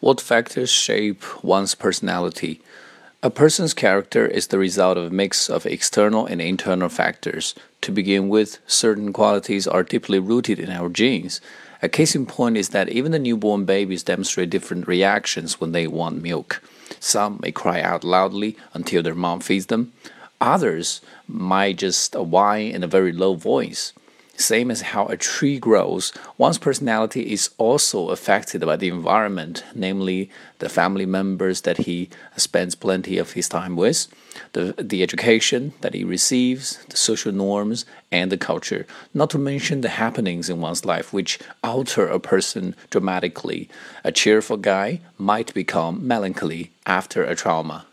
What factors shape one's personality? A person's character is the result of a mix of external and internal factors. To begin with, certain qualities are deeply rooted in our genes. A case in point is that even the newborn babies demonstrate different reactions when they want milk. Some may cry out loudly until their mom feeds them. Others might just whine in a very low voice. Same as how a tree grows, one's personality is also affected by the environment, namely the family members that he spends plenty of his time with, the, the education that he receives, the social norms, and the culture, not to mention the happenings in one's life which alter a person dramatically. A cheerful guy might become melancholy after a trauma.